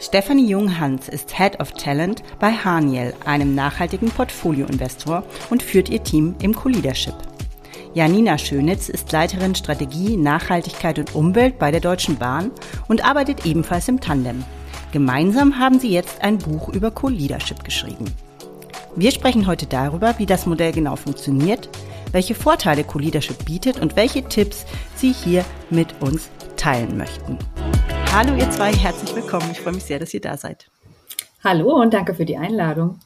Stefanie Junghans ist Head of Talent bei Haniel, einem nachhaltigen Portfolioinvestor und führt ihr Team im Co-Leadership. Janina Schönitz ist Leiterin Strategie, Nachhaltigkeit und Umwelt bei der Deutschen Bahn und arbeitet ebenfalls im Tandem. Gemeinsam haben sie jetzt ein Buch über Co-Leadership geschrieben. Wir sprechen heute darüber, wie das Modell genau funktioniert, welche Vorteile Co-Leadership bietet und welche Tipps sie hier mit uns teilen möchten. Hallo ihr zwei, herzlich willkommen. Ich freue mich sehr, dass ihr da seid. Hallo und danke für die Einladung.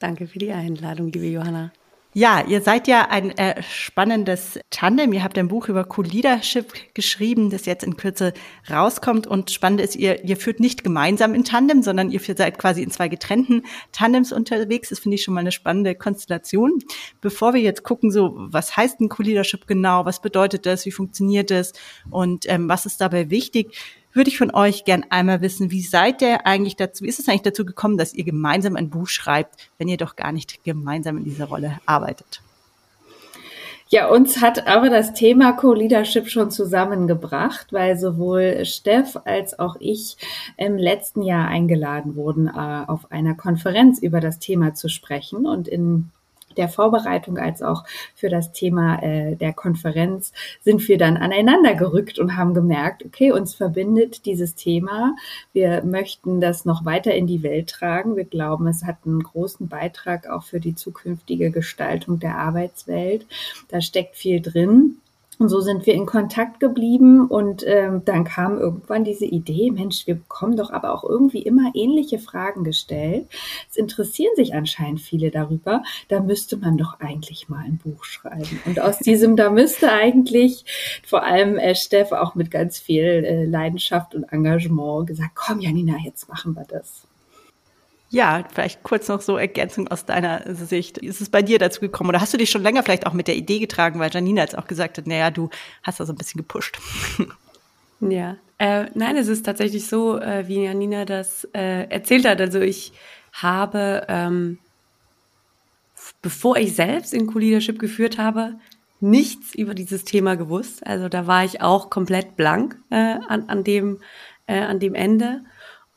Danke für die Einladung, liebe Johanna. Ja, ihr seid ja ein äh, spannendes Tandem. Ihr habt ein Buch über Cool Leadership geschrieben, das jetzt in Kürze rauskommt. Und spannend ist, ihr, ihr führt nicht gemeinsam in Tandem, sondern ihr seid quasi in zwei getrennten Tandems unterwegs. Das finde ich schon mal eine spannende Konstellation. Bevor wir jetzt gucken, so was heißt ein Cool Leadership genau, was bedeutet das, wie funktioniert das und ähm, was ist dabei wichtig, würde ich von euch gern einmal wissen, wie seid ihr eigentlich dazu, ist es eigentlich dazu gekommen, dass ihr gemeinsam ein Buch schreibt, wenn ihr doch gar nicht gemeinsam in dieser Rolle arbeitet? Ja, uns hat aber das Thema Co-Leadership schon zusammengebracht, weil sowohl Steff als auch ich im letzten Jahr eingeladen wurden, äh, auf einer Konferenz über das Thema zu sprechen. Und in der Vorbereitung als auch für das Thema äh, der Konferenz sind wir dann aneinander gerückt und haben gemerkt, okay, uns verbindet dieses Thema. Wir möchten das noch weiter in die Welt tragen. Wir glauben, es hat einen großen Beitrag auch für die zukünftige Gestaltung der Arbeitswelt. Da steckt viel drin. Und so sind wir in Kontakt geblieben und ähm, dann kam irgendwann diese Idee, Mensch, wir bekommen doch aber auch irgendwie immer ähnliche Fragen gestellt. Es interessieren sich anscheinend viele darüber. Da müsste man doch eigentlich mal ein Buch schreiben. Und aus diesem, da müsste eigentlich vor allem äh, Steff auch mit ganz viel äh, Leidenschaft und Engagement gesagt, komm Janina, jetzt machen wir das. Ja, vielleicht kurz noch so Ergänzung aus deiner Sicht. Ist es bei dir dazu gekommen oder hast du dich schon länger vielleicht auch mit der Idee getragen, weil Janina jetzt auch gesagt hat, naja, du hast da so ein bisschen gepusht. Ja, äh, nein, es ist tatsächlich so, äh, wie Janina das äh, erzählt hat. Also ich habe, ähm, bevor ich selbst in Co-Leadership geführt habe, nichts über dieses Thema gewusst. Also da war ich auch komplett blank äh, an, an, dem, äh, an dem Ende.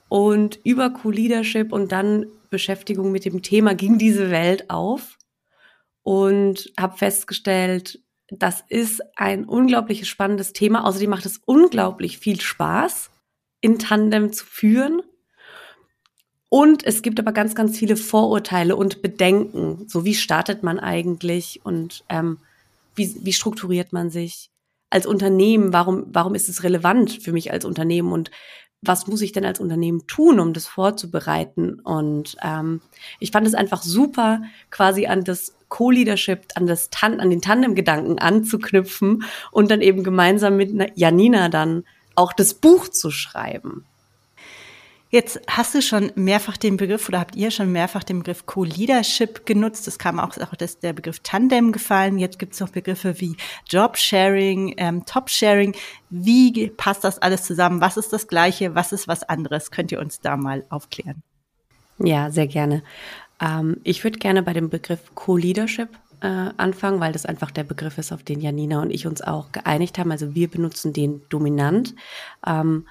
Und über Co-Leadership und dann Beschäftigung mit dem Thema ging diese Welt auf und habe festgestellt, das ist ein unglaublich spannendes Thema. Außerdem macht es unglaublich viel Spaß, in Tandem zu führen. Und es gibt aber ganz, ganz viele Vorurteile und Bedenken. So wie startet man eigentlich und ähm, wie, wie strukturiert man sich als Unternehmen? Warum, warum ist es relevant für mich als Unternehmen? Und was muss ich denn als Unternehmen tun, um das vorzubereiten? Und ähm, ich fand es einfach super, quasi an das Co-Leadership, an das Tan an den Tandem-Gedanken anzuknüpfen und dann eben gemeinsam mit Janina dann auch das Buch zu schreiben. Jetzt hast du schon mehrfach den Begriff oder habt ihr schon mehrfach den Begriff Co-Leadership genutzt. Es kam auch, auch das, der Begriff Tandem gefallen. Jetzt gibt es noch Begriffe wie Job-Sharing, ähm, Top-Sharing. Wie passt das alles zusammen? Was ist das Gleiche? Was ist was anderes? Könnt ihr uns da mal aufklären? Ja, sehr gerne. Ähm, ich würde gerne bei dem Begriff Co-Leadership äh, anfangen, weil das einfach der Begriff ist, auf den Janina und ich uns auch geeinigt haben. Also wir benutzen den dominant. Ähm,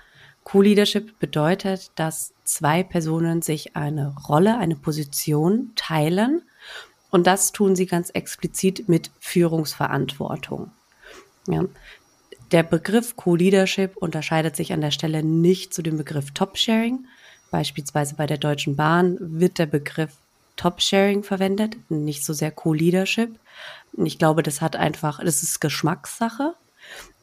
Co-Leadership bedeutet, dass zwei Personen sich eine Rolle, eine Position teilen und das tun sie ganz explizit mit Führungsverantwortung. Ja. Der Begriff Co-Leadership unterscheidet sich an der Stelle nicht zu dem Begriff Top-Sharing. Beispielsweise bei der Deutschen Bahn wird der Begriff Top-Sharing verwendet, nicht so sehr Co-Leadership. Ich glaube, das hat einfach, das ist Geschmackssache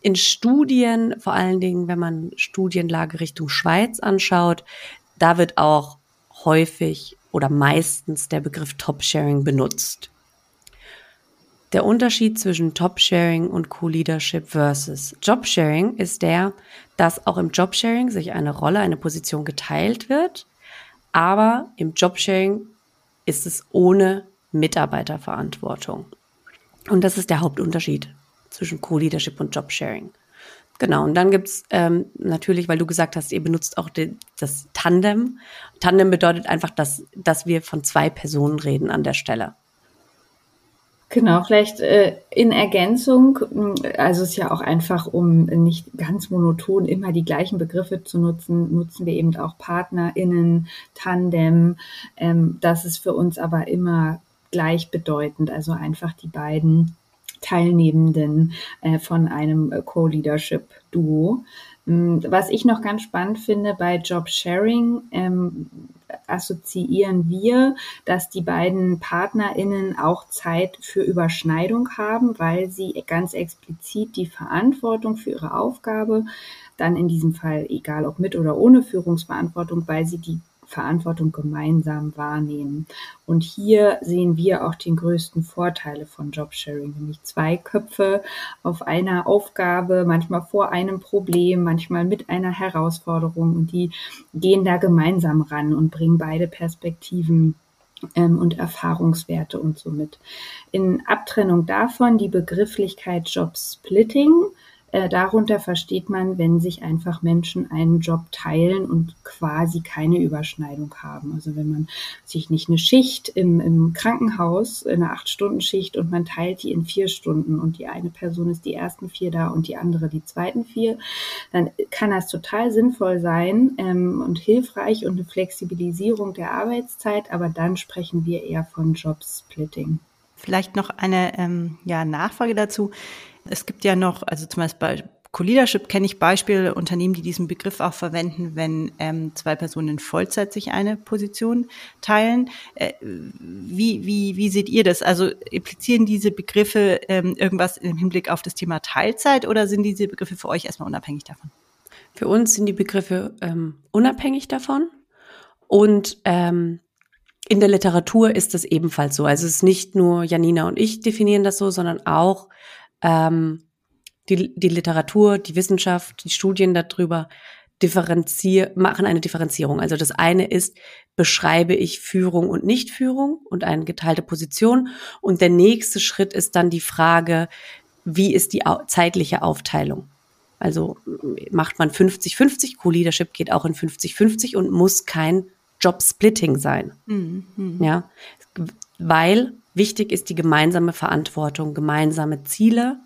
in Studien, vor allen Dingen, wenn man Studienlage Richtung Schweiz anschaut, da wird auch häufig oder meistens der Begriff Top-Sharing benutzt. Der Unterschied zwischen Top-Sharing und Co-Leadership versus Job-Sharing ist der, dass auch im Job-Sharing sich eine Rolle, eine Position geteilt wird, aber im Job-Sharing ist es ohne Mitarbeiterverantwortung. Und das ist der Hauptunterschied zwischen Co-Leadership und Job-Sharing. Genau, und dann gibt's ähm, natürlich, weil du gesagt hast, ihr benutzt auch den, das Tandem. Tandem bedeutet einfach, dass, dass wir von zwei Personen reden an der Stelle. Genau, vielleicht äh, in Ergänzung, also es ist ja auch einfach, um nicht ganz monoton immer die gleichen Begriffe zu nutzen, nutzen wir eben auch PartnerInnen, Tandem. Ähm, das ist für uns aber immer gleichbedeutend, also einfach die beiden Teilnehmenden äh, von einem Co-Leadership-Duo. Was ich noch ganz spannend finde bei Job Sharing, ähm, assoziieren wir, dass die beiden PartnerInnen auch Zeit für Überschneidung haben, weil sie ganz explizit die Verantwortung für ihre Aufgabe, dann in diesem Fall egal ob mit oder ohne Führungsverantwortung, weil sie die Verantwortung gemeinsam wahrnehmen. Und hier sehen wir auch den größten Vorteile von Jobsharing, nämlich zwei Köpfe auf einer Aufgabe, manchmal vor einem Problem, manchmal mit einer Herausforderung und die gehen da gemeinsam ran und bringen beide Perspektiven ähm, und Erfahrungswerte und so mit. In Abtrennung davon die Begrifflichkeit Jobsplitting äh, darunter versteht man, wenn sich einfach Menschen einen Job teilen und quasi keine Überschneidung haben. Also wenn man sich nicht eine Schicht im, im Krankenhaus, eine Acht-Stunden-Schicht und man teilt die in vier Stunden und die eine Person ist die ersten vier da und die andere die zweiten vier, dann kann das total sinnvoll sein ähm, und hilfreich und eine Flexibilisierung der Arbeitszeit, aber dann sprechen wir eher von Jobsplitting. Vielleicht noch eine ähm, ja, Nachfrage dazu. Es gibt ja noch, also zum Beispiel bei Co-Leadership kenne ich Beispiele, Unternehmen, die diesen Begriff auch verwenden, wenn ähm, zwei Personen in Vollzeit sich eine Position teilen. Äh, wie, wie, wie seht ihr das? Also implizieren diese Begriffe ähm, irgendwas im Hinblick auf das Thema Teilzeit oder sind diese Begriffe für euch erstmal unabhängig davon? Für uns sind die Begriffe ähm, unabhängig davon und ähm, in der Literatur ist das ebenfalls so. Also es ist nicht nur Janina und ich definieren das so, sondern auch ähm, die, die Literatur, die Wissenschaft, die Studien darüber differenzier machen eine Differenzierung. Also das eine ist, beschreibe ich Führung und Nichtführung und eine geteilte Position. Und der nächste Schritt ist dann die Frage, wie ist die zeitliche Aufteilung? Also macht man 50-50, Co-Leadership geht auch in 50-50 und muss kein Job-Splitting sein. Mhm. Ja, weil Wichtig ist die gemeinsame Verantwortung, gemeinsame Ziele,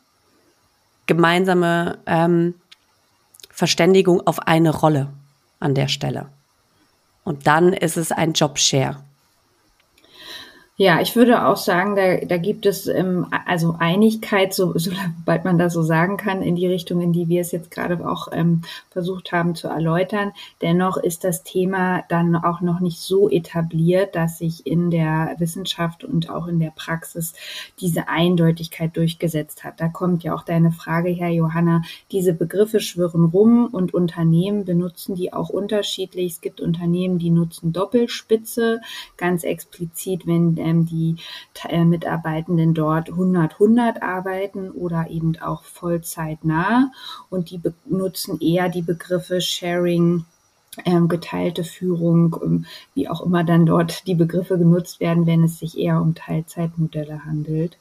gemeinsame ähm, Verständigung auf eine Rolle an der Stelle. Und dann ist es ein Jobshare. Ja, ich würde auch sagen, da, da gibt es ähm, also Einigkeit, so, sobald man das so sagen kann, in die Richtung, in die wir es jetzt gerade auch ähm, versucht haben zu erläutern. Dennoch ist das Thema dann auch noch nicht so etabliert, dass sich in der Wissenschaft und auch in der Praxis diese Eindeutigkeit durchgesetzt hat. Da kommt ja auch deine Frage her, Johanna. Diese Begriffe schwirren rum und Unternehmen benutzen die auch unterschiedlich. Es gibt Unternehmen, die nutzen Doppelspitze ganz explizit, wenn ähm, die äh, Mitarbeitenden dort 100-100 arbeiten oder eben auch vollzeitnah und die benutzen eher die Begriffe Sharing, ähm, geteilte Führung, ähm, wie auch immer dann dort die Begriffe genutzt werden, wenn es sich eher um Teilzeitmodelle handelt.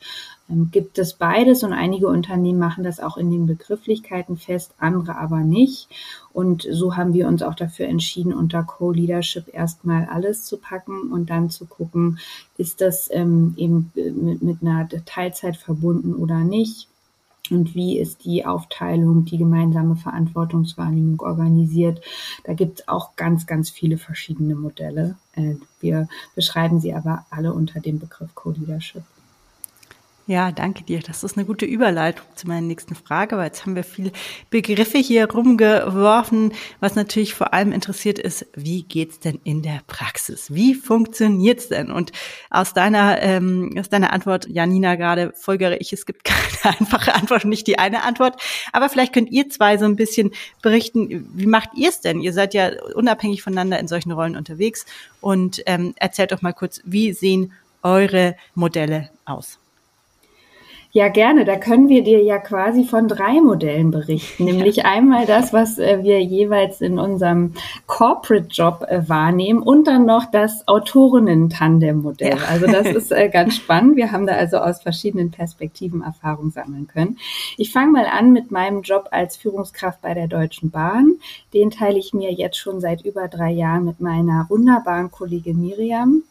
Ähm, gibt es beides und einige Unternehmen machen das auch in den Begrifflichkeiten fest, andere aber nicht. Und so haben wir uns auch dafür entschieden, unter Co-Leadership erstmal alles zu packen und dann zu gucken, ist das ähm, eben mit, mit einer Teilzeit verbunden oder nicht und wie ist die Aufteilung, die gemeinsame Verantwortungswahrnehmung organisiert. Da gibt es auch ganz, ganz viele verschiedene Modelle. Äh, wir beschreiben sie aber alle unter dem Begriff Co-Leadership. Ja, danke dir. Das ist eine gute Überleitung zu meiner nächsten Frage, weil jetzt haben wir viele Begriffe hier rumgeworfen. Was natürlich vor allem interessiert ist, wie geht's denn in der Praxis? Wie funktioniert's denn? Und aus deiner, ähm, aus deiner Antwort, Janina, gerade folgere ich, es gibt keine einfache Antwort, nicht die eine Antwort. Aber vielleicht könnt ihr zwei so ein bisschen berichten, wie macht ihr es denn? Ihr seid ja unabhängig voneinander in solchen Rollen unterwegs und ähm, erzählt doch mal kurz, wie sehen eure Modelle aus? Ja, gerne. Da können wir dir ja quasi von drei Modellen berichten. Nämlich ja. einmal das, was äh, wir jeweils in unserem Corporate-Job äh, wahrnehmen und dann noch das Autorinnen-Tandem-Modell. Ja. Also das ist äh, ganz spannend. Wir haben da also aus verschiedenen Perspektiven Erfahrung sammeln können. Ich fange mal an mit meinem Job als Führungskraft bei der Deutschen Bahn. Den teile ich mir jetzt schon seit über drei Jahren mit meiner wunderbaren Kollegin Miriam.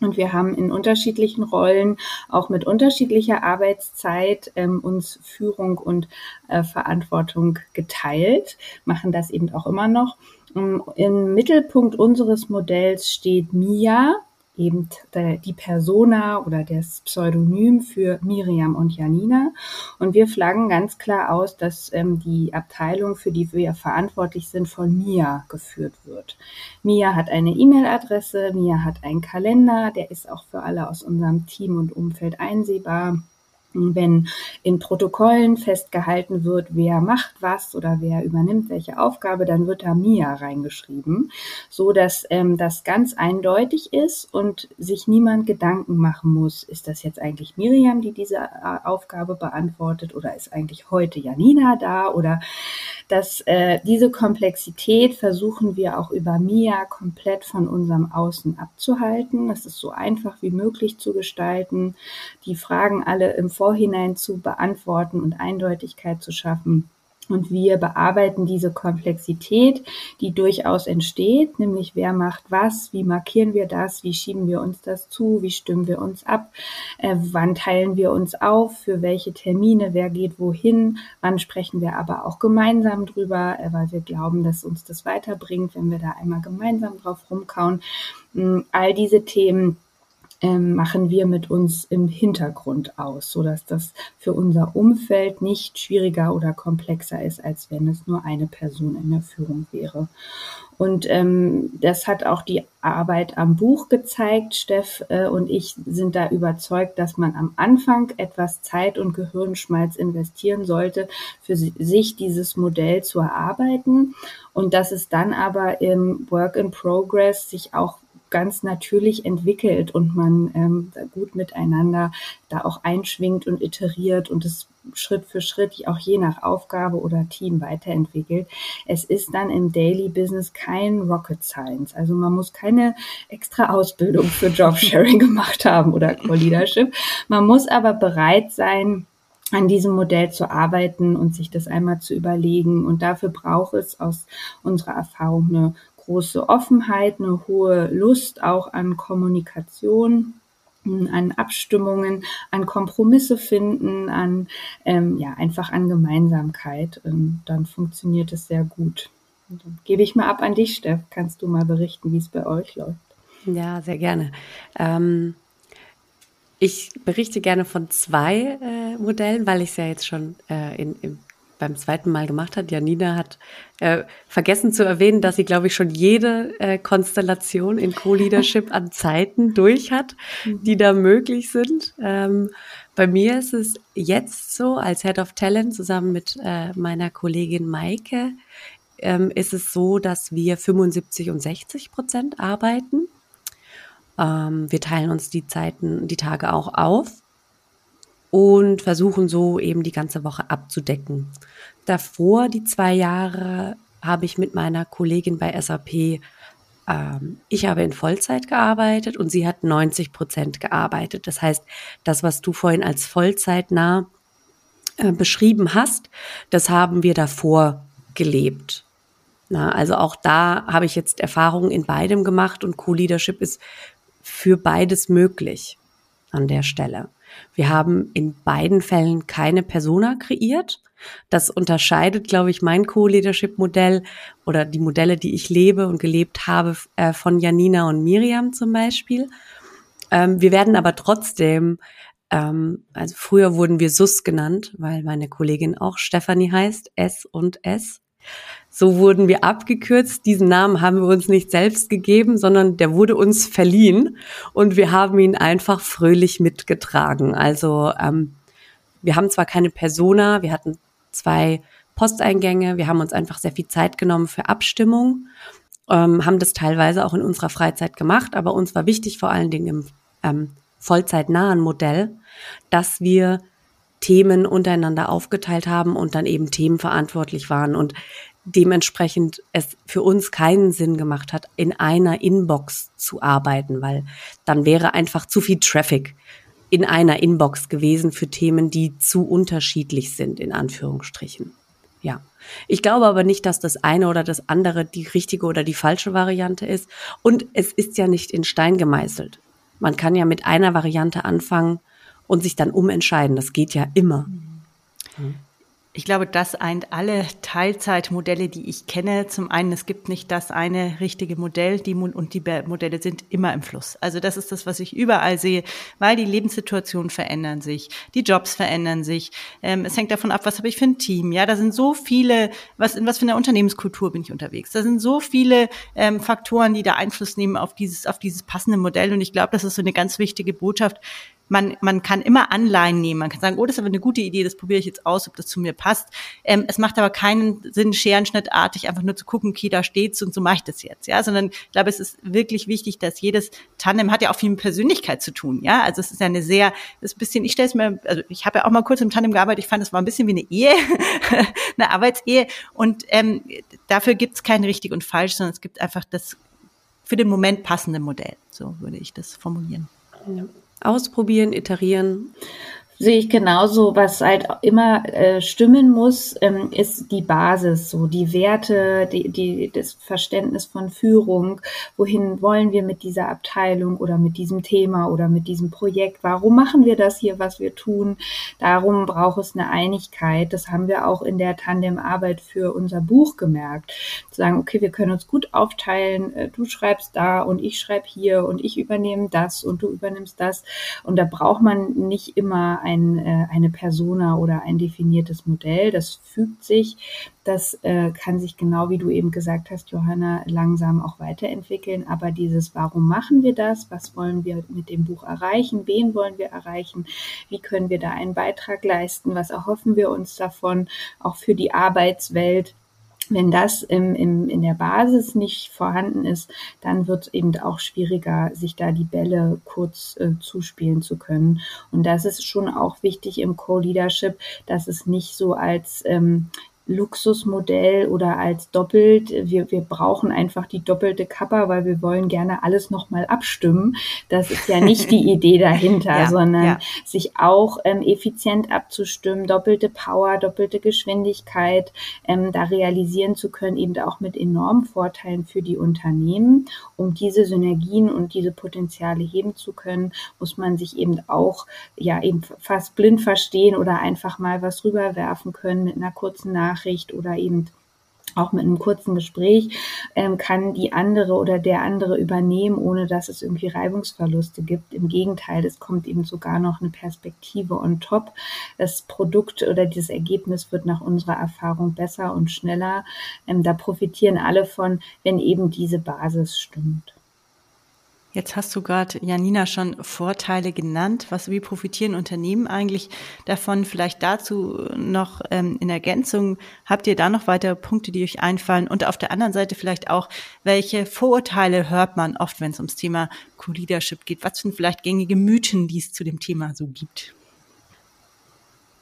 Und wir haben in unterschiedlichen Rollen, auch mit unterschiedlicher Arbeitszeit, ähm, uns Führung und äh, Verantwortung geteilt, machen das eben auch immer noch. Im Mittelpunkt unseres Modells steht Mia, eben die Persona oder das Pseudonym für Miriam und Janina. Und wir flaggen ganz klar aus, dass ähm, die Abteilung, für die wir verantwortlich sind, von Mia geführt wird. Mia hat eine E-Mail-Adresse, Mia hat einen Kalender, der ist auch für alle aus unserem Team und Umfeld einsehbar wenn in Protokollen festgehalten wird, wer macht was oder wer übernimmt welche Aufgabe, dann wird da Mia reingeschrieben, so dass ähm, das ganz eindeutig ist und sich niemand Gedanken machen muss, ist das jetzt eigentlich Miriam, die diese äh, Aufgabe beantwortet oder ist eigentlich heute Janina da oder dass äh, diese Komplexität versuchen wir auch über Mia komplett von unserem Außen abzuhalten. Das ist so einfach wie möglich zu gestalten. Die Fragen alle im Vorhinein zu beantworten und Eindeutigkeit zu schaffen. Und wir bearbeiten diese Komplexität, die durchaus entsteht, nämlich wer macht was, wie markieren wir das, wie schieben wir uns das zu, wie stimmen wir uns ab, äh, wann teilen wir uns auf, für welche Termine, wer geht wohin, wann sprechen wir aber auch gemeinsam drüber, äh, weil wir glauben, dass uns das weiterbringt, wenn wir da einmal gemeinsam drauf rumkauen. Mm, all diese Themen ähm, machen wir mit uns im Hintergrund aus, so dass das für unser Umfeld nicht schwieriger oder komplexer ist, als wenn es nur eine Person in der Führung wäre. Und ähm, das hat auch die Arbeit am Buch gezeigt. Steff äh, und ich sind da überzeugt, dass man am Anfang etwas Zeit und Gehirnschmalz investieren sollte, für sich dieses Modell zu erarbeiten und dass es dann aber im Work in Progress sich auch ganz natürlich entwickelt und man ähm, gut miteinander da auch einschwingt und iteriert und es Schritt für Schritt auch je nach Aufgabe oder Team weiterentwickelt. Es ist dann im Daily Business kein Rocket Science. Also man muss keine extra Ausbildung für Jobsharing gemacht haben oder Co-Leadership. Man muss aber bereit sein, an diesem Modell zu arbeiten und sich das einmal zu überlegen. Und dafür braucht es aus unserer Erfahrung eine große Offenheit, eine hohe Lust auch an Kommunikation, an Abstimmungen, an Kompromisse finden, an ähm, ja einfach an Gemeinsamkeit. Und dann funktioniert es sehr gut. Dann gebe ich mal ab an dich, Steff. Kannst du mal berichten, wie es bei euch läuft? Ja, sehr gerne. Ähm, ich berichte gerne von zwei äh, Modellen, weil ich es ja jetzt schon äh, in, in, beim zweiten Mal gemacht hat. Janina hat äh, vergessen zu erwähnen, dass sie, glaube ich, schon jede äh, Konstellation in Co-Leadership an Zeiten durch hat, mhm. die da möglich sind. Ähm, bei mir ist es jetzt so, als Head of Talent zusammen mit äh, meiner Kollegin Maike, ähm, ist es so, dass wir 75 und 60 Prozent arbeiten. Ähm, wir teilen uns die Zeiten, die Tage auch auf und versuchen so eben die ganze Woche abzudecken. Davor, die zwei Jahre, habe ich mit meiner Kollegin bei SAP, ähm, ich habe in Vollzeit gearbeitet und sie hat 90 Prozent gearbeitet. Das heißt, das, was du vorhin als vollzeitnah äh, beschrieben hast, das haben wir davor gelebt. Na, also auch da habe ich jetzt Erfahrungen in beidem gemacht und Co-Leadership ist für beides möglich an der Stelle. Wir haben in beiden Fällen keine Persona kreiert. Das unterscheidet, glaube ich, mein Co-Leadership-Modell oder die Modelle, die ich lebe und gelebt habe, äh, von Janina und Miriam zum Beispiel. Ähm, wir werden aber trotzdem, ähm, also früher wurden wir SUS genannt, weil meine Kollegin auch Stefanie heißt, S und S. So wurden wir abgekürzt. Diesen Namen haben wir uns nicht selbst gegeben, sondern der wurde uns verliehen und wir haben ihn einfach fröhlich mitgetragen. Also ähm, wir haben zwar keine Persona, wir hatten zwei Posteingänge, wir haben uns einfach sehr viel Zeit genommen für Abstimmung, ähm, haben das teilweise auch in unserer Freizeit gemacht, aber uns war wichtig, vor allen Dingen im ähm, vollzeitnahen Modell, dass wir Themen untereinander aufgeteilt haben und dann eben Themen verantwortlich waren. Und dementsprechend es für uns keinen Sinn gemacht hat, in einer Inbox zu arbeiten, weil dann wäre einfach zu viel Traffic in einer Inbox gewesen für Themen, die zu unterschiedlich sind, in Anführungsstrichen. Ja. Ich glaube aber nicht, dass das eine oder das andere die richtige oder die falsche Variante ist. Und es ist ja nicht in Stein gemeißelt. Man kann ja mit einer Variante anfangen und sich dann umentscheiden. Das geht ja immer. Mhm. Ich glaube, das eint alle Teilzeitmodelle, die ich kenne. Zum einen, es gibt nicht das eine richtige Modell, die und die Modelle sind immer im Fluss. Also das ist das, was ich überall sehe, weil die Lebenssituationen verändern sich, die Jobs verändern sich. Ähm, es hängt davon ab, was habe ich für ein Team. Ja, da sind so viele, was in was für einer Unternehmenskultur bin ich unterwegs. Da sind so viele ähm, Faktoren, die da Einfluss nehmen auf dieses auf dieses passende Modell. Und ich glaube, das ist so eine ganz wichtige Botschaft man, man kann immer Anleihen nehmen. Man kann sagen, oh, das ist aber eine gute Idee, das probiere ich jetzt aus, ob das zu mir passt. Ähm, es macht aber keinen Sinn, scherenschnittartig einfach nur zu gucken, okay, da steht's und so mache ich das jetzt. Ja, sondern ich glaube, es ist wirklich wichtig, dass jedes Tandem hat ja auch viel mit Persönlichkeit zu tun. Ja, also es ist ja eine sehr, das bisschen, ich stelle es mir, also ich habe ja auch mal kurz im Tandem gearbeitet, ich fand, es war ein bisschen wie eine Ehe, eine Arbeitsehe. Und ähm, dafür gibt's kein richtig und falsch, sondern es gibt einfach das für den Moment passende Modell. So würde ich das formulieren. Ja ausprobieren, iterieren sehe ich genauso, was halt immer äh, stimmen muss, ähm, ist die Basis, so die Werte, die, die, das Verständnis von Führung. Wohin wollen wir mit dieser Abteilung oder mit diesem Thema oder mit diesem Projekt? Warum machen wir das hier, was wir tun? Darum braucht es eine Einigkeit. Das haben wir auch in der Tandemarbeit für unser Buch gemerkt. Zu sagen, okay, wir können uns gut aufteilen. Äh, du schreibst da und ich schreibe hier und ich übernehme das und du übernimmst das. Und da braucht man nicht immer ein, äh, eine Persona oder ein definiertes Modell. Das fügt sich. Das äh, kann sich genau wie du eben gesagt hast, Johanna, langsam auch weiterentwickeln. Aber dieses, warum machen wir das? Was wollen wir mit dem Buch erreichen? Wen wollen wir erreichen? Wie können wir da einen Beitrag leisten? Was erhoffen wir uns davon? Auch für die Arbeitswelt wenn das im, im, in der Basis nicht vorhanden ist, dann wird es eben auch schwieriger, sich da die Bälle kurz äh, zuspielen zu können. Und das ist schon auch wichtig im Co-Leadership, dass es nicht so als ähm, Luxusmodell oder als doppelt. Wir, wir brauchen einfach die doppelte Kappa, weil wir wollen gerne alles nochmal abstimmen. Das ist ja nicht die Idee dahinter, ja, sondern ja. sich auch ähm, effizient abzustimmen, doppelte Power, doppelte Geschwindigkeit ähm, da realisieren zu können, eben auch mit enormen Vorteilen für die Unternehmen. Um diese Synergien und diese Potenziale heben zu können, muss man sich eben auch ja eben fast blind verstehen oder einfach mal was rüberwerfen können mit einer kurzen Nachricht Nachricht oder eben auch mit einem kurzen Gespräch ähm, kann die andere oder der andere übernehmen, ohne dass es irgendwie Reibungsverluste gibt. Im Gegenteil, es kommt eben sogar noch eine Perspektive on top. Das Produkt oder dieses Ergebnis wird nach unserer Erfahrung besser und schneller. Ähm, da profitieren alle von, wenn eben diese Basis stimmt. Jetzt hast du gerade, Janina, schon Vorteile genannt. Was, wie profitieren Unternehmen eigentlich davon? Vielleicht dazu noch ähm, in Ergänzung. Habt ihr da noch weitere Punkte, die euch einfallen? Und auf der anderen Seite vielleicht auch, welche Vorurteile hört man oft, wenn es ums Thema Co-Leadership geht? Was sind vielleicht gängige Mythen, die es zu dem Thema so gibt?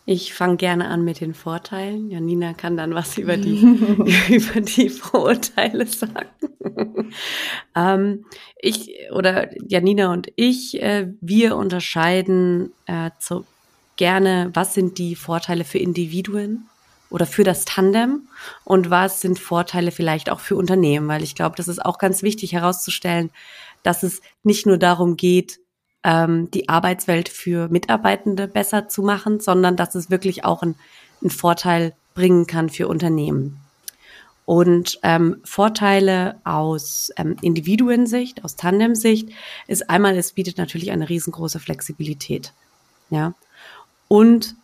Ich fange gerne an mit den Vorteilen. Janina kann dann was über die, über die Vorurteile sagen. ähm, ich oder Janina und ich, äh, wir unterscheiden äh, zu, gerne, was sind die Vorteile für Individuen oder für das Tandem und was sind Vorteile vielleicht auch für Unternehmen, weil ich glaube, das ist auch ganz wichtig herauszustellen, dass es nicht nur darum geht, ähm, die Arbeitswelt für Mitarbeitende besser zu machen, sondern dass es wirklich auch einen, einen Vorteil bringen kann für Unternehmen. Und ähm, Vorteile aus ähm, Individuensicht, aus Tandemsicht, ist einmal, es bietet natürlich eine riesengroße Flexibilität. Ja. Und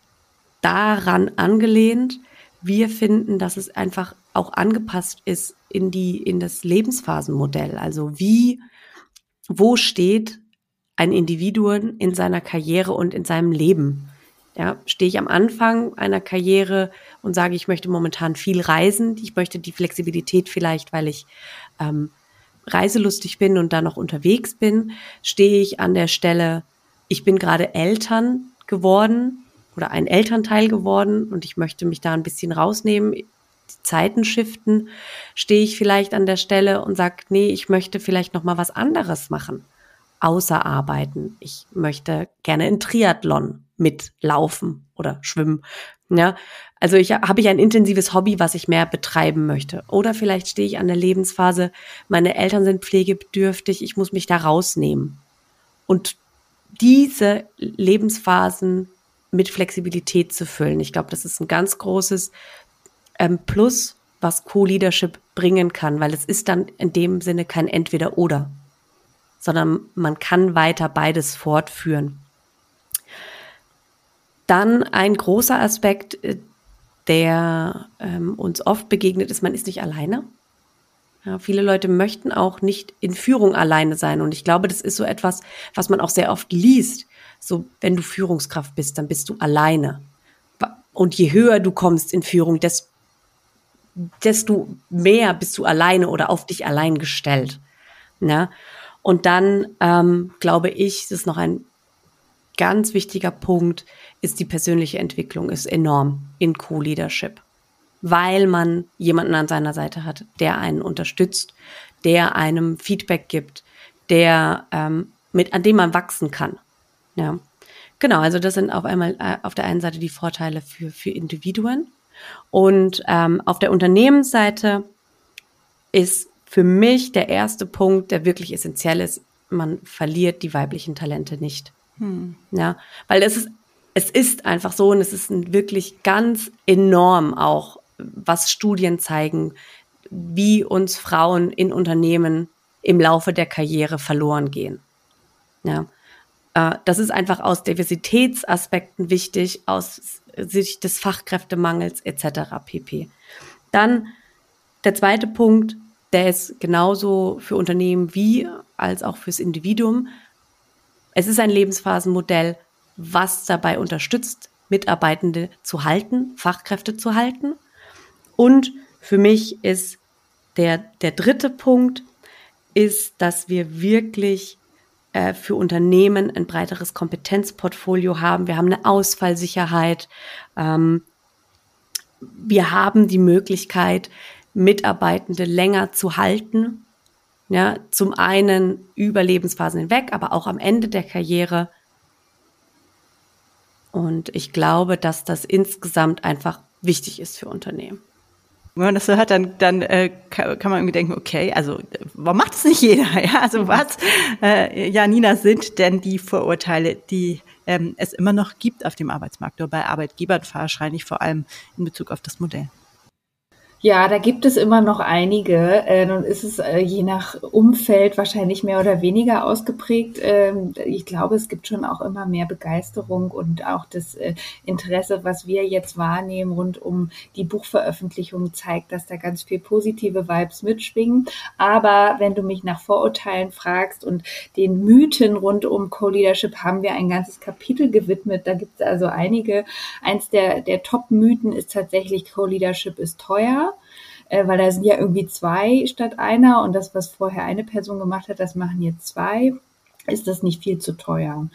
daran angelehnt, wir finden, dass es einfach auch angepasst ist in die, in das Lebensphasenmodell. Also wie, wo steht ein Individuum in seiner Karriere und in seinem Leben. Ja, stehe ich am Anfang einer Karriere und sage, ich möchte momentan viel reisen, ich möchte die Flexibilität vielleicht, weil ich ähm, reiselustig bin und da noch unterwegs bin, stehe ich an der Stelle, ich bin gerade Eltern geworden oder ein Elternteil geworden und ich möchte mich da ein bisschen rausnehmen, die Zeiten shiften, stehe ich vielleicht an der Stelle und sage, nee, ich möchte vielleicht noch mal was anderes machen außer arbeiten. Ich möchte gerne in Triathlon mitlaufen oder schwimmen. Ja, also ich habe ich ein intensives Hobby, was ich mehr betreiben möchte. Oder vielleicht stehe ich an der Lebensphase, meine Eltern sind pflegebedürftig, ich muss mich da rausnehmen. und diese Lebensphasen mit Flexibilität zu füllen. Ich glaube, das ist ein ganz großes ähm, Plus, was Co-Leadership bringen kann, weil es ist dann in dem Sinne kein Entweder-Oder, sondern man kann weiter beides fortführen. Dann ein großer Aspekt, äh, der ähm, uns oft begegnet, ist, man ist nicht alleine. Ja, viele Leute möchten auch nicht in Führung alleine sein. Und ich glaube, das ist so etwas, was man auch sehr oft liest. So, wenn du Führungskraft bist, dann bist du alleine. Und je höher du kommst in Führung, desto, mehr bist du alleine oder auf dich allein gestellt. Ja? Und dann ähm, glaube ich, ist noch ein ganz wichtiger Punkt, ist die persönliche Entwicklung, ist enorm in Co-Leadership weil man jemanden an seiner Seite hat, der einen unterstützt, der einem Feedback gibt, der ähm, mit an dem man wachsen kann. Ja, genau. Also das sind auf einmal äh, auf der einen Seite die Vorteile für für Individuen und ähm, auf der Unternehmensseite ist für mich der erste Punkt, der wirklich essentiell ist. Man verliert die weiblichen Talente nicht. Hm. Ja, weil es ist es ist einfach so und es ist wirklich ganz enorm auch was Studien zeigen, wie uns Frauen in Unternehmen im Laufe der Karriere verloren gehen. Ja. Äh, das ist einfach aus Diversitätsaspekten wichtig, aus Sicht des Fachkräftemangels etc. pp. Dann der zweite Punkt, der ist genauso für Unternehmen wie als auch fürs Individuum. Es ist ein Lebensphasenmodell, was dabei unterstützt, Mitarbeitende zu halten, Fachkräfte zu halten und für mich ist der, der dritte Punkt, ist, dass wir wirklich äh, für Unternehmen ein breiteres Kompetenzportfolio haben. Wir haben eine Ausfallsicherheit. Ähm, wir haben die Möglichkeit, Mitarbeitende länger zu halten. Ja, zum einen über Lebensphasen hinweg, aber auch am Ende der Karriere. Und ich glaube, dass das insgesamt einfach wichtig ist für Unternehmen wenn man das so hört, dann, dann äh, kann, man irgendwie denken, okay, also warum macht es nicht jeder? Ja, also was, äh, Janina, sind denn die Vorurteile, die ähm, es immer noch gibt auf dem Arbeitsmarkt oder bei Arbeitgebern wahrscheinlich vor allem in Bezug auf das Modell? Ja, da gibt es immer noch einige. Äh, nun ist es äh, je nach Umfeld wahrscheinlich mehr oder weniger ausgeprägt. Ähm, ich glaube, es gibt schon auch immer mehr Begeisterung und auch das äh, Interesse, was wir jetzt wahrnehmen rund um die Buchveröffentlichung, zeigt, dass da ganz viel positive Vibes mitschwingen. Aber wenn du mich nach Vorurteilen fragst und den Mythen rund um Co-Leadership, haben wir ein ganzes Kapitel gewidmet. Da gibt es also einige. Eins der, der Top-Mythen ist tatsächlich, Co-Leadership ist teuer äh, weil da sind ja irgendwie zwei statt einer und das, was vorher eine Person gemacht hat, das machen jetzt zwei ist das nicht viel zu teuer.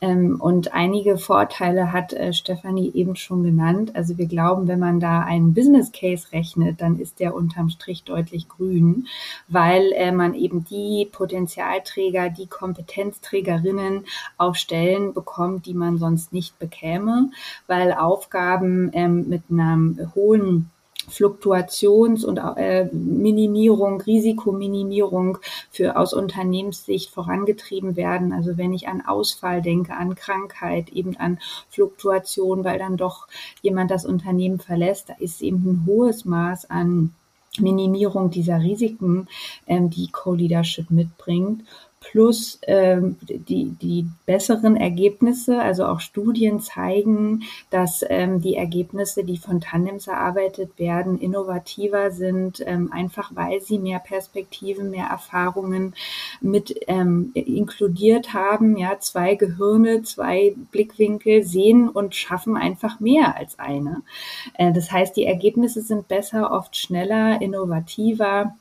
Ähm, und einige Vorteile hat äh, Stefanie eben schon genannt. Also wir glauben, wenn man da einen Business Case rechnet, dann ist der unterm Strich deutlich grün, weil äh, man eben die Potenzialträger, die Kompetenzträgerinnen auf Stellen bekommt, die man sonst nicht bekäme, weil Aufgaben ähm, mit einem hohen Fluktuations- und äh, Minimierung, Risikominimierung für aus Unternehmenssicht vorangetrieben werden. Also wenn ich an Ausfall denke, an Krankheit, eben an Fluktuation, weil dann doch jemand das Unternehmen verlässt, da ist eben ein hohes Maß an Minimierung dieser Risiken, ähm, die Co-Leadership mitbringt plus ähm, die, die besseren Ergebnisse, also auch Studien zeigen, dass ähm, die Ergebnisse, die von Tandems erarbeitet werden, innovativer sind, ähm, einfach weil sie mehr Perspektiven, mehr Erfahrungen mit ähm, inkludiert haben. Ja, zwei Gehirne, zwei Blickwinkel sehen und schaffen einfach mehr als eine. Äh, das heißt, die Ergebnisse sind besser, oft schneller, innovativer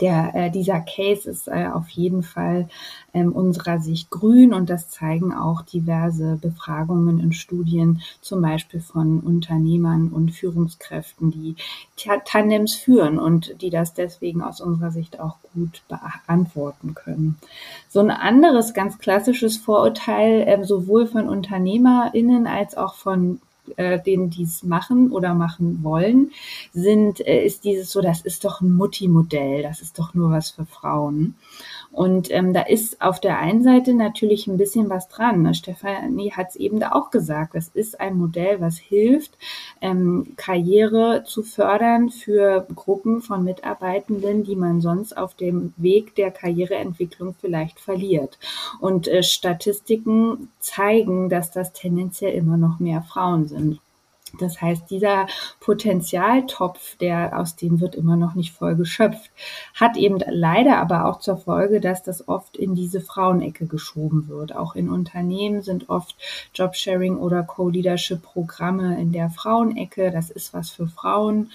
der, äh, dieser Case ist äh, auf jeden Fall ähm, unserer Sicht grün und das zeigen auch diverse Befragungen und Studien, zum Beispiel von Unternehmern und Führungskräften, die Tandems führen und die das deswegen aus unserer Sicht auch gut beantworten können. So ein anderes ganz klassisches Vorurteil, äh, sowohl von UnternehmerInnen als auch von äh, denen die es machen oder machen wollen, sind, äh, ist dieses so, das ist doch ein Mutti-Modell, das ist doch nur was für Frauen. Und ähm, da ist auf der einen Seite natürlich ein bisschen was dran. Ne? Stefanie hat es eben da auch gesagt. Das ist ein Modell, was hilft, ähm, Karriere zu fördern für Gruppen von Mitarbeitenden, die man sonst auf dem Weg der Karriereentwicklung vielleicht verliert. Und äh, Statistiken zeigen, dass das tendenziell immer noch mehr Frauen sind. Das heißt, dieser Potenzialtopf, der aus dem wird immer noch nicht voll geschöpft, hat eben leider aber auch zur Folge, dass das oft in diese Frauenecke geschoben wird. Auch in Unternehmen sind oft Jobsharing oder Co-Leadership-Programme in der Frauenecke. Das ist was für Frauen.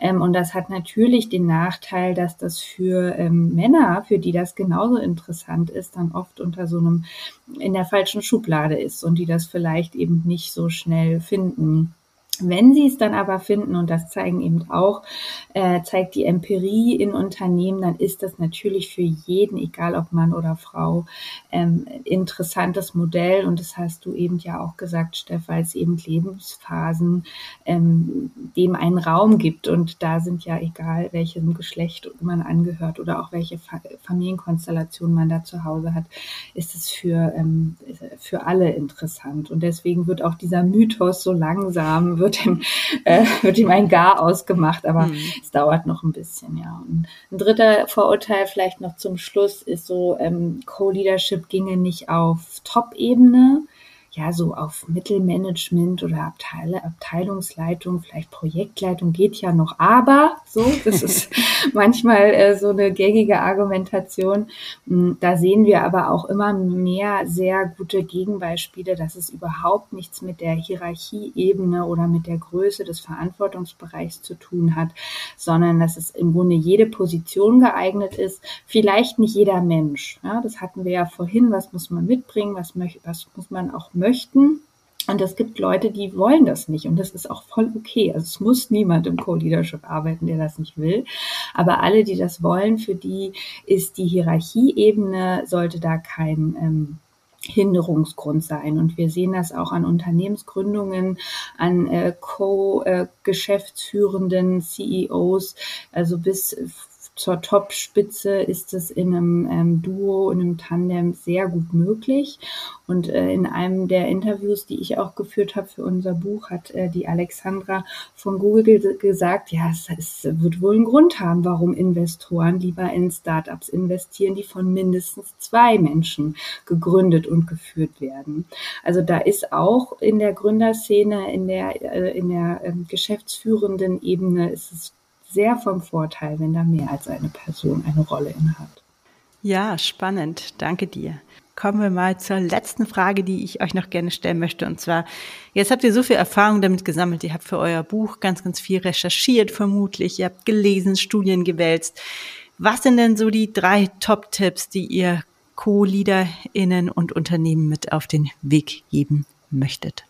Ähm, und das hat natürlich den Nachteil, dass das für ähm, Männer, für die das genauso interessant ist, dann oft unter so einem in der falschen Schublade ist und die das vielleicht eben nicht so schnell finden. Wenn sie es dann aber finden, und das zeigen eben auch, äh, zeigt die Empirie in Unternehmen, dann ist das natürlich für jeden, egal ob Mann oder Frau, ähm, interessantes Modell. Und das hast du eben ja auch gesagt, Steff, weil es eben Lebensphasen ähm, dem einen Raum gibt. Und da sind ja, egal welchem Geschlecht man angehört oder auch welche Familienkonstellation man da zu Hause hat, ist es für, ähm, für alle interessant. Und deswegen wird auch dieser Mythos so langsam wird ihm, äh, wird ihm ein Gar ausgemacht, aber mhm. es dauert noch ein bisschen, ja. Und ein dritter Vorurteil vielleicht noch zum Schluss ist so, ähm, Co-Leadership ginge nicht auf Top-Ebene, ja, so auf Mittelmanagement oder Abteile, Abteilungsleitung, vielleicht Projektleitung geht ja noch, aber so, das ist manchmal äh, so eine gängige Argumentation. Hm, da sehen wir aber auch immer mehr sehr gute Gegenbeispiele, dass es überhaupt nichts mit der Hierarchieebene oder mit der Größe des Verantwortungsbereichs zu tun hat, sondern dass es im Grunde jede Position geeignet ist, vielleicht nicht jeder Mensch. Ja, das hatten wir ja vorhin, was muss man mitbringen, was, was muss man auch möchten. Und es gibt Leute, die wollen das nicht. Und das ist auch voll okay. Also es muss niemand im Co-Leadership arbeiten, der das nicht will. Aber alle, die das wollen, für die ist die Hierarchieebene, sollte da kein ähm, Hinderungsgrund sein. Und wir sehen das auch an Unternehmensgründungen, an äh, Co-Geschäftsführenden, CEOs, also bis zur Top-Spitze ist es in einem ähm, Duo, in einem Tandem sehr gut möglich. Und äh, in einem der Interviews, die ich auch geführt habe für unser Buch, hat äh, die Alexandra von Google gesagt, ja, es, es, wird wohl einen Grund haben, warum Investoren lieber in Startups investieren, die von mindestens zwei Menschen gegründet und geführt werden. Also da ist auch in der Gründerszene, in der, äh, in der äh, geschäftsführenden Ebene ist es sehr vom Vorteil, wenn da mehr als eine Person eine Rolle innehat. Ja, spannend. Danke dir. Kommen wir mal zur letzten Frage, die ich euch noch gerne stellen möchte. Und zwar, jetzt habt ihr so viel Erfahrung damit gesammelt. Ihr habt für euer Buch ganz, ganz viel recherchiert, vermutlich. Ihr habt gelesen, Studien gewälzt. Was sind denn so die drei Top-Tipps, die ihr Co-LeaderInnen und Unternehmen mit auf den Weg geben möchtet?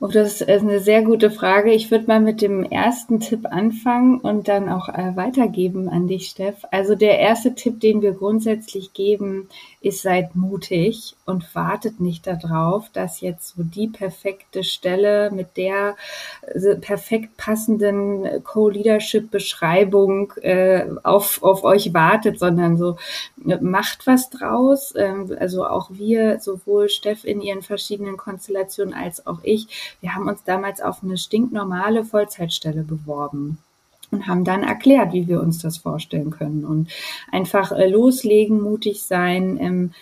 Oh, das ist eine sehr gute Frage. Ich würde mal mit dem ersten Tipp anfangen und dann auch äh, weitergeben an dich, Steff. Also der erste Tipp, den wir grundsätzlich geben, ist seid mutig und wartet nicht darauf, dass jetzt so die perfekte Stelle mit der äh, perfekt passenden Co-Leadership-Beschreibung äh, auf, auf euch wartet, sondern so äh, macht was draus. Ähm, also auch wir, sowohl Steff in ihren verschiedenen Konstellationen als auch ich, wir haben uns damals auf eine stinknormale Vollzeitstelle beworben und haben dann erklärt, wie wir uns das vorstellen können und einfach äh, loslegen, mutig sein. Ähm,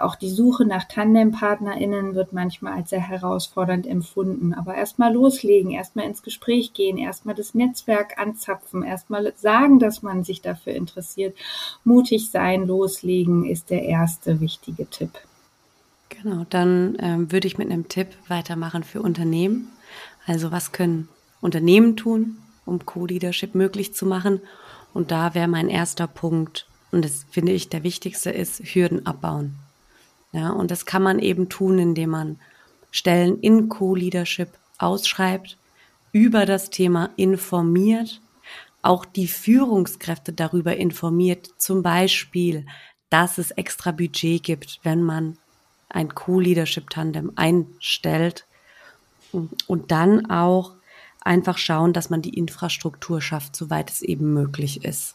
auch die Suche nach TandempartnerInnen wird manchmal als sehr herausfordernd empfunden, aber erstmal loslegen, erstmal ins Gespräch gehen, erstmal das Netzwerk anzapfen, erstmal sagen, dass man sich dafür interessiert. Mutig sein, loslegen ist der erste wichtige Tipp. Genau, dann ähm, würde ich mit einem Tipp weitermachen für Unternehmen. Also was können Unternehmen tun, um Co-Leadership möglich zu machen. Und da wäre mein erster Punkt, und das finde ich der wichtigste ist, Hürden abbauen. Ja, und das kann man eben tun, indem man Stellen in Co-Leadership ausschreibt, über das Thema informiert, auch die Führungskräfte darüber informiert, zum Beispiel, dass es extra Budget gibt, wenn man ein Co-Leadership-Tandem einstellt und dann auch einfach schauen, dass man die Infrastruktur schafft, soweit es eben möglich ist.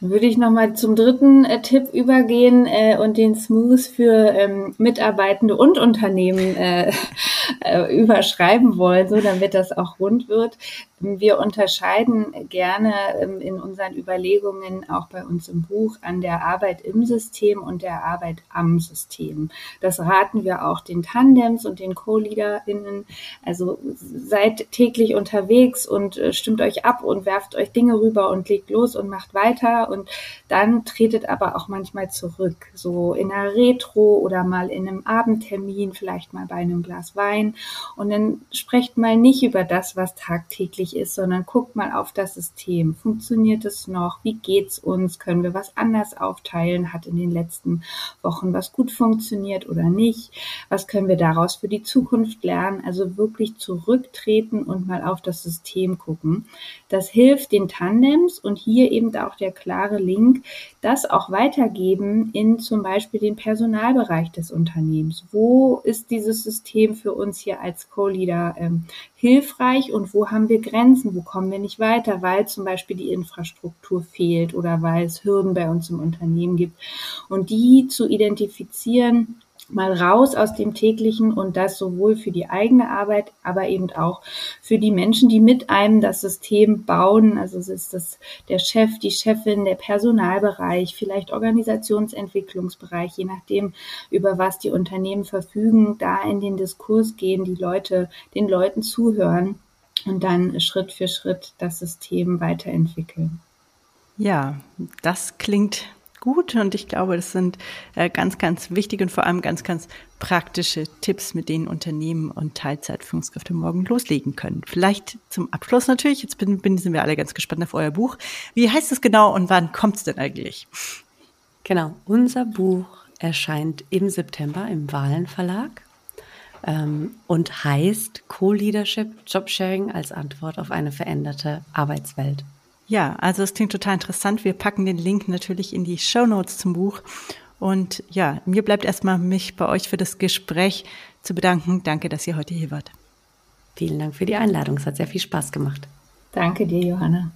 würde ich nochmal zum dritten äh, Tipp übergehen äh, und den Smooth für ähm, Mitarbeitende und Unternehmen äh, äh, überschreiben wollen, so damit das auch rund wird. Wir unterscheiden gerne ähm, in unseren Überlegungen auch bei uns im Buch an der Arbeit im System und der Arbeit am System. Das raten wir auch den Tandems und den Co-LeaderInnen. Also seid täglich unterwegs und äh, stimmt euch ab und werft euch Dinge rüber und legt los und macht weiter und dann tretet aber auch manchmal zurück, so in einer Retro oder mal in einem Abendtermin, vielleicht mal bei einem Glas Wein und dann sprecht mal nicht über das, was tagtäglich ist, sondern guckt mal auf das System. Funktioniert es noch? Wie geht's uns? Können wir was anders aufteilen? Hat in den letzten Wochen was gut funktioniert oder nicht? Was können wir daraus für die Zukunft lernen? Also wirklich zurücktreten und mal auf das System gucken. Das hilft den Tandems und hier eben auch der klare Link, das auch weitergeben in zum Beispiel den Personalbereich des Unternehmens. Wo ist dieses System für uns hier als Co-Leader ähm, hilfreich und wo haben wir Grenzen, wo kommen wir nicht weiter, weil zum Beispiel die Infrastruktur fehlt oder weil es Hürden bei uns im Unternehmen gibt. Und die zu identifizieren, mal raus aus dem täglichen und das sowohl für die eigene Arbeit, aber eben auch für die Menschen, die mit einem das System bauen. Also es ist das der Chef, die Chefin, der Personalbereich, vielleicht Organisationsentwicklungsbereich, je nachdem, über was die Unternehmen verfügen, da in den Diskurs gehen, die Leute, den Leuten zuhören und dann Schritt für Schritt das System weiterentwickeln. Ja, das klingt gut und ich glaube, das sind äh, ganz, ganz wichtige und vor allem ganz, ganz praktische Tipps, mit denen Unternehmen und Teilzeitführungskräfte morgen loslegen können. Vielleicht zum Abschluss natürlich, jetzt bin, bin, sind wir alle ganz gespannt auf euer Buch. Wie heißt es genau und wann kommt es denn eigentlich? Genau, unser Buch erscheint im September im Wahlen Verlag ähm, und heißt Co-Leadership Jobsharing als Antwort auf eine veränderte Arbeitswelt. Ja, also es klingt total interessant. Wir packen den Link natürlich in die Show Notes zum Buch. Und ja, mir bleibt erstmal mich bei euch für das Gespräch zu bedanken. Danke, dass ihr heute hier wart. Vielen Dank für die Einladung. Es hat sehr viel Spaß gemacht. Danke dir, Johanna.